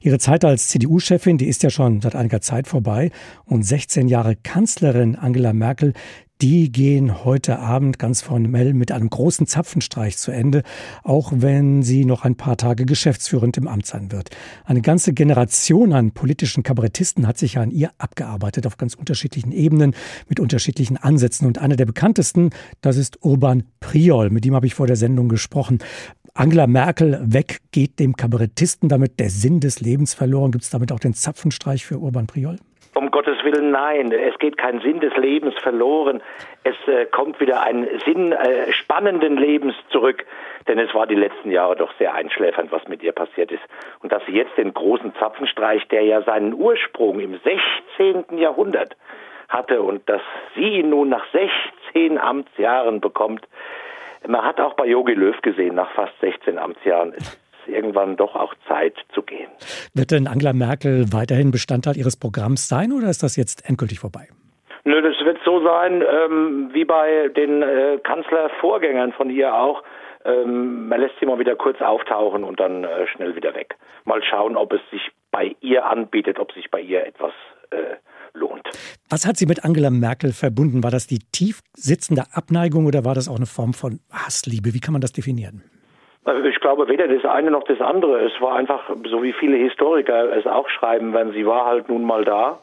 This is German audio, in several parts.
Ihre Zeit als CDU-Chefin, die ist ja schon seit einiger Zeit vorbei. Und 16 Jahre Kanzlerin Angela Merkel, die gehen heute Abend ganz formell mit einem großen Zapfenstreich zu Ende, auch wenn sie noch ein paar Tage geschäftsführend im Amt sein wird. Eine ganze Generation an politischen Kabarettisten hat sich an ihr abgearbeitet auf ganz unterschiedlichen Ebenen mit unterschiedlichen Ansätzen. Und einer der bekanntesten, das ist Urban Priol. Mit ihm habe ich vor der Sendung gesprochen. Angela Merkel weg geht dem Kabarettisten damit der Sinn des Lebens verloren. Gibt es damit auch den Zapfenstreich für Urban Priol? Um Gottes Willen, nein. Es geht kein Sinn des Lebens verloren. Es äh, kommt wieder ein Sinn äh, spannenden Lebens zurück. Denn es war die letzten Jahre doch sehr einschläfernd, was mit ihr passiert ist. Und dass sie jetzt den großen Zapfenstreich, der ja seinen Ursprung im 16. Jahrhundert hatte und dass sie ihn nun nach 16 Amtsjahren bekommt, man hat auch bei Yogi Löw gesehen, nach fast 16 Amtsjahren ist irgendwann doch auch Zeit zu gehen. Wird denn Angela Merkel weiterhin Bestandteil ihres Programms sein oder ist das jetzt endgültig vorbei? Nö, das wird so sein, ähm, wie bei den äh, Kanzlervorgängern von ihr auch. Ähm, man lässt sie mal wieder kurz auftauchen und dann äh, schnell wieder weg. Mal schauen, ob es sich bei ihr anbietet, ob sich bei ihr etwas äh, lohnt. Was hat sie mit Angela Merkel verbunden? War das die tief sitzende Abneigung oder war das auch eine Form von Hassliebe? Wie kann man das definieren? Also ich glaube weder das eine noch das andere. Es war einfach, so wie viele Historiker es auch schreiben, wenn sie war halt nun mal da,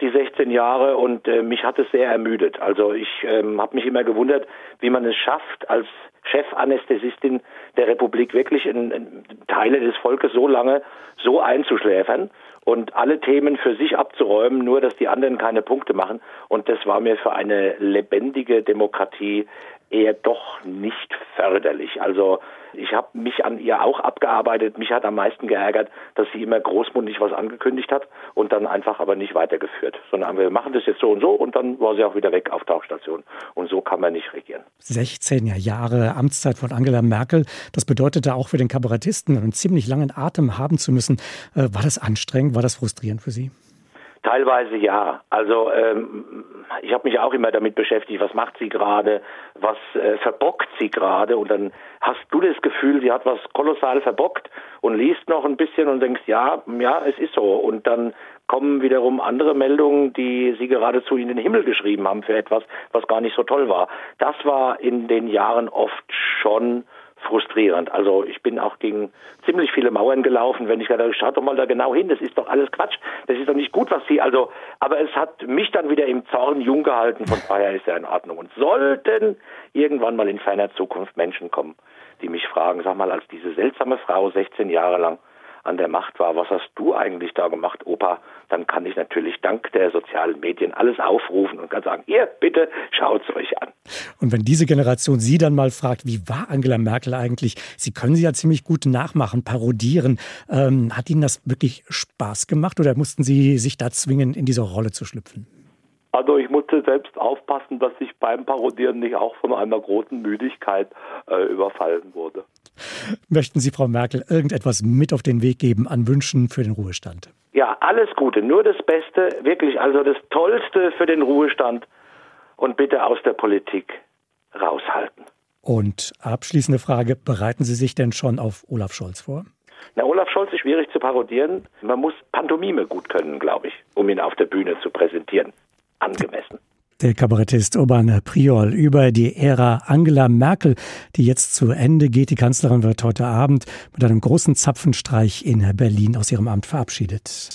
die 16 Jahre, und äh, mich hat es sehr ermüdet. Also ich ähm, habe mich immer gewundert, wie man es schafft, als Chefanästhesistin der Republik wirklich in, in Teile des Volkes so lange so einzuschläfern und alle Themen für sich abzuräumen, nur dass die anderen keine Punkte machen. Und das war mir für eine lebendige Demokratie eher doch nicht förderlich. Also ich habe mich an ihr auch abgearbeitet. Mich hat am meisten geärgert, dass sie immer großmundig was angekündigt hat und dann einfach aber nicht weitergeführt. Sondern wir machen das jetzt so und so und dann war sie auch wieder weg auf Tauchstation. Und so kann man nicht regieren. 16 Jahre Amtszeit von Angela Merkel, das bedeutete auch für den Kabarettisten einen ziemlich langen Atem haben zu müssen. Äh, war das anstrengend? War das frustrierend für Sie? Teilweise ja. Also ähm, ich habe mich auch immer damit beschäftigt, was macht sie gerade, was äh, verbockt sie gerade und dann hast du das Gefühl, sie hat was kolossal verbockt und liest noch ein bisschen und denkst, ja, ja, es ist so und dann kommen wiederum andere Meldungen, die sie geradezu in den Himmel geschrieben haben für etwas, was gar nicht so toll war. Das war in den Jahren oft schon frustrierend. Also ich bin auch gegen ziemlich viele Mauern gelaufen, wenn ich gesagt schaut doch mal da genau hin, das ist doch alles Quatsch, das ist doch nicht gut, was sie, also, aber es hat mich dann wieder im Zorn jung gehalten, von daher ist ja in Ordnung. Und sollten irgendwann mal in ferner Zukunft Menschen kommen, die mich fragen, sag mal, als diese seltsame Frau 16 Jahre lang an der Macht war, was hast du eigentlich da gemacht, Opa? Dann kann ich natürlich dank der sozialen Medien alles aufrufen und kann sagen, ihr bitte schaut es euch an. Und wenn diese Generation Sie dann mal fragt, wie war Angela Merkel eigentlich? Sie können sie ja ziemlich gut nachmachen, parodieren. Ähm, hat Ihnen das wirklich Spaß gemacht oder mussten Sie sich da zwingen, in diese Rolle zu schlüpfen? Also ich musste selbst aufpassen, dass ich beim Parodieren nicht auch von einer großen Müdigkeit äh, überfallen wurde. Möchten Sie, Frau Merkel, irgendetwas mit auf den Weg geben an Wünschen für den Ruhestand? Ja, alles Gute, nur das Beste, wirklich, also das Tollste für den Ruhestand und bitte aus der Politik raushalten. Und abschließende Frage, bereiten Sie sich denn schon auf Olaf Scholz vor? Na, Olaf Scholz ist schwierig zu parodieren. Man muss Pantomime gut können, glaube ich, um ihn auf der Bühne zu präsentieren. Angemessen. Der Kabarettist Urban Priol über die Ära Angela Merkel, die jetzt zu Ende geht. Die Kanzlerin wird heute Abend mit einem großen Zapfenstreich in Berlin aus ihrem Amt verabschiedet.